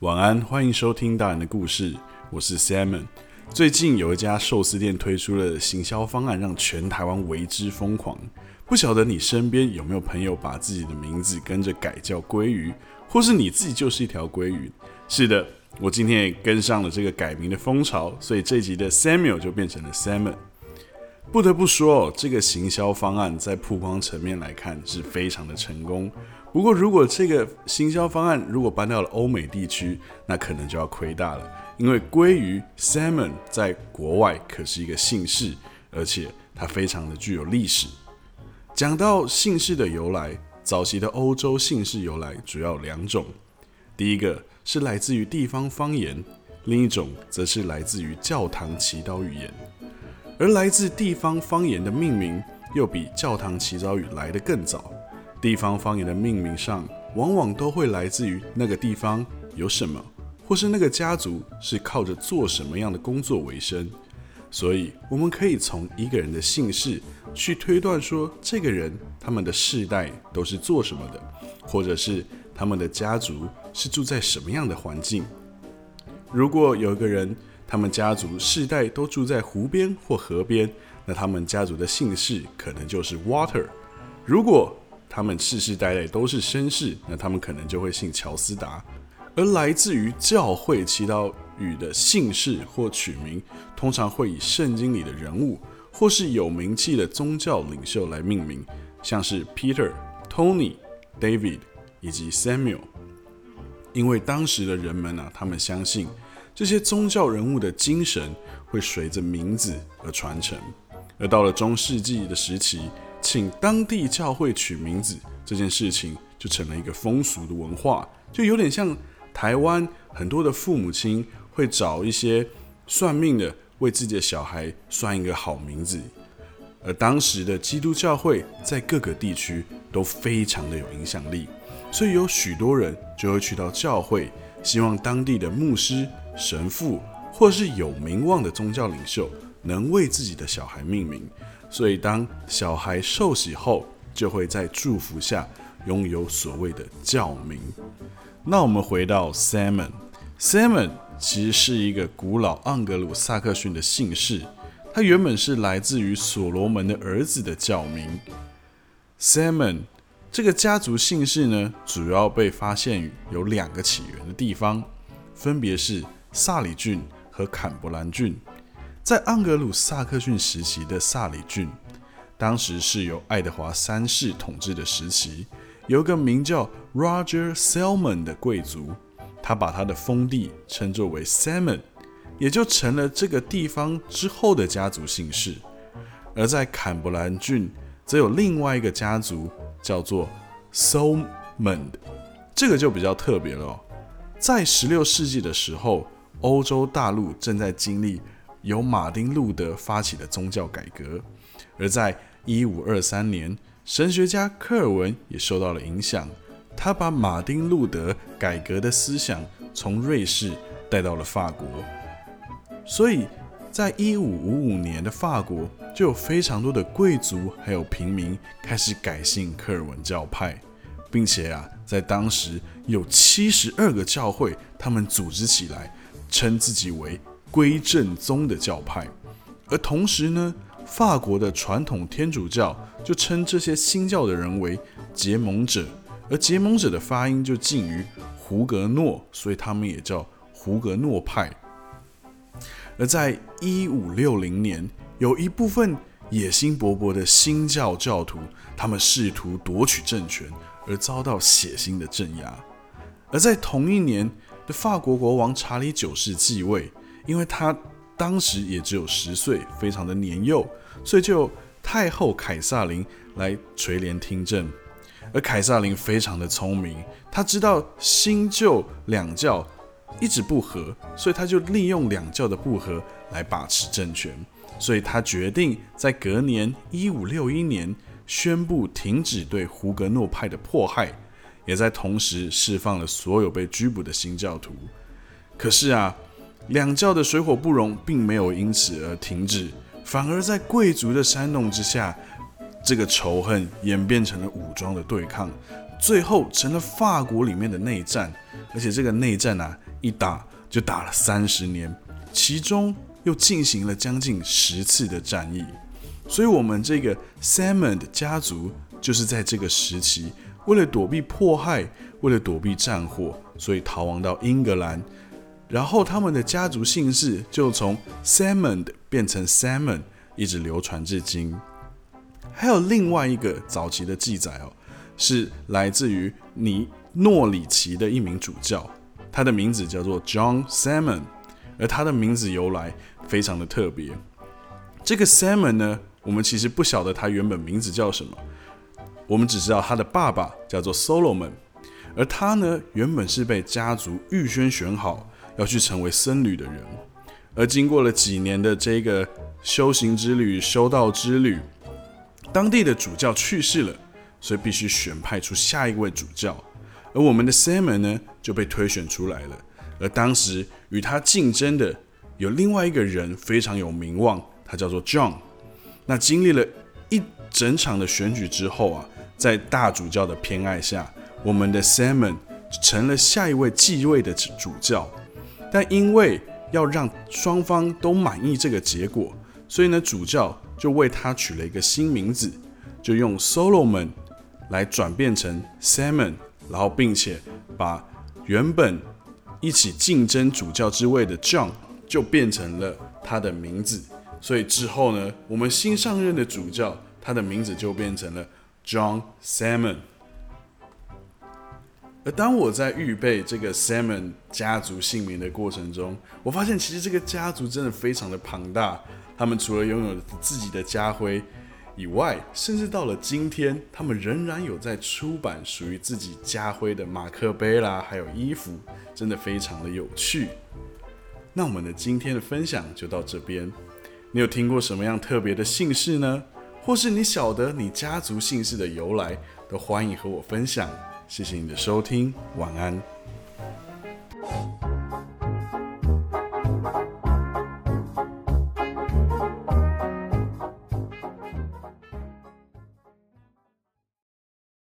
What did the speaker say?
晚安，欢迎收听大人的故事，我是 Simon。最近有一家寿司店推出了行销方案，让全台湾为之疯狂。不晓得你身边有没有朋友把自己的名字跟着改叫鲑鱼，或是你自己就是一条鲑鱼？是的，我今天也跟上了这个改名的风潮，所以这集的 Samuel 就变成了 Simon。不得不说，这个行销方案在曝光层面来看是非常的成功。不过，如果这个行销方案如果搬到了欧美地区，那可能就要亏大了。因为鲑鱼 （salmon） 在国外可是一个姓氏，而且它非常的具有历史。讲到姓氏的由来，早期的欧洲姓氏由来主要两种：第一个是来自于地方方言，另一种则是来自于教堂祈祷语言。而来自地方方言的命名，又比教堂祈祷语来得更早。地方方言的命名上，往往都会来自于那个地方有什么，或是那个家族是靠着做什么样的工作为生。所以，我们可以从一个人的姓氏去推断说，这个人他们的世代都是做什么的，或者是他们的家族是住在什么样的环境。如果有一个人，他们家族世代都住在湖边或河边，那他们家族的姓氏可能就是 Water。如果他们世世代代都是绅士，那他们可能就会姓乔斯达。而来自于教会祈祷语的姓氏或取名，通常会以圣经里的人物或是有名气的宗教领袖来命名，像是 Peter、Tony、David 以及 Samuel。因为当时的人们啊，他们相信这些宗教人物的精神会随着名字而传承。而到了中世纪的时期。请当地教会取名字这件事情，就成了一个风俗的文化，就有点像台湾很多的父母亲会找一些算命的，为自己的小孩算一个好名字。而当时的基督教会在各个地区都非常的有影响力，所以有许多人就会去到教会，希望当地的牧师、神父或是有名望的宗教领袖能为自己的小孩命名。所以，当小孩受洗后，就会在祝福下拥有所谓的教名。那我们回到 Salmon，Salmon 其实是一个古老盎格鲁撒克逊的姓氏，它原本是来自于所罗门的儿子的教名。Salmon 这个家族姓氏呢，主要被发现有两个起源的地方，分别是萨里郡和坎伯兰郡。在盎格鲁撒克逊时期的萨里郡，当时是由爱德华三世统治的时期，有个名叫 Roger Salmon 的贵族，他把他的封地称作为 Salmon，也就成了这个地方之后的家族姓氏。而在坎伯兰郡，则有另外一个家族叫做 Salmond，这个就比较特别了。在十六世纪的时候，欧洲大陆正在经历。由马丁路德发起的宗教改革，而在一五二三年，神学家科尔文也受到了影响。他把马丁路德改革的思想从瑞士带到了法国，所以在一五五五年的法国，就有非常多的贵族还有平民开始改信科尔文教派，并且啊，在当时有七十二个教会，他们组织起来，称自己为。归正宗的教派，而同时呢，法国的传统天主教就称这些新教的人为结盟者，而结盟者的发音就近于胡格诺，所以他们也叫胡格诺派。而在一五六零年，有一部分野心勃勃的新教教徒，他们试图夺取政权，而遭到血腥的镇压。而在同一年的法国国王查理九世继位。因为他当时也只有十岁，非常的年幼，所以就太后凯撒琳来垂帘听政。而凯撒琳非常的聪明，他知道新旧两教一直不和，所以他就利用两教的不和来把持政权。所以他决定在隔年一五六一年宣布停止对胡格诺派的迫害，也在同时释放了所有被拘捕的新教徒。可是啊。两教的水火不容，并没有因此而停止，反而在贵族的煽动之下，这个仇恨演变成了武装的对抗，最后成了法国里面的内战。而且这个内战啊，一打就打了三十年，其中又进行了将近十次的战役。所以，我们这个 s a m o n 的家族就是在这个时期，为了躲避迫害，为了躲避战火，所以逃亡到英格兰。然后，他们的家族姓氏就从 Salmon 变成 Salmon，一直流传至今。还有另外一个早期的记载哦，是来自于尼诺里奇的一名主教，他的名字叫做 John Salmon，而他的名字由来非常的特别。这个 Salmon 呢？我们其实不晓得他原本名字叫什么，我们只知道他的爸爸叫做 Solomon，而他呢原本是被家族预先选好要去成为僧侣的人，而经过了几年的这个修行之旅、修道之旅，当地的主教去世了，所以必须选派出下一位主教，而我们的 Simon 呢就被推选出来了，而当时与他竞争的有另外一个人非常有名望，他叫做 John。那经历了一整场的选举之后啊，在大主教的偏爱下，我们的 Simon 成了下一位继位的主教。但因为要让双方都满意这个结果，所以呢，主教就为他取了一个新名字，就用 Solomon 来转变成 Simon，然后并且把原本一起竞争主教之位的 John 就变成了他的名字。所以之后呢，我们新上任的主教，他的名字就变成了 John Salmon。而当我在预备这个 Salmon 家族姓名的过程中，我发现其实这个家族真的非常的庞大。他们除了拥有自己的家徽以外，甚至到了今天，他们仍然有在出版属于自己家徽的马克杯啦，还有衣服，真的非常的有趣。那我们的今天的分享就到这边。你有听过什么样特别的姓氏呢？或是你晓得你家族姓氏的由来，都欢迎和我分享。谢谢你的收听，晚安。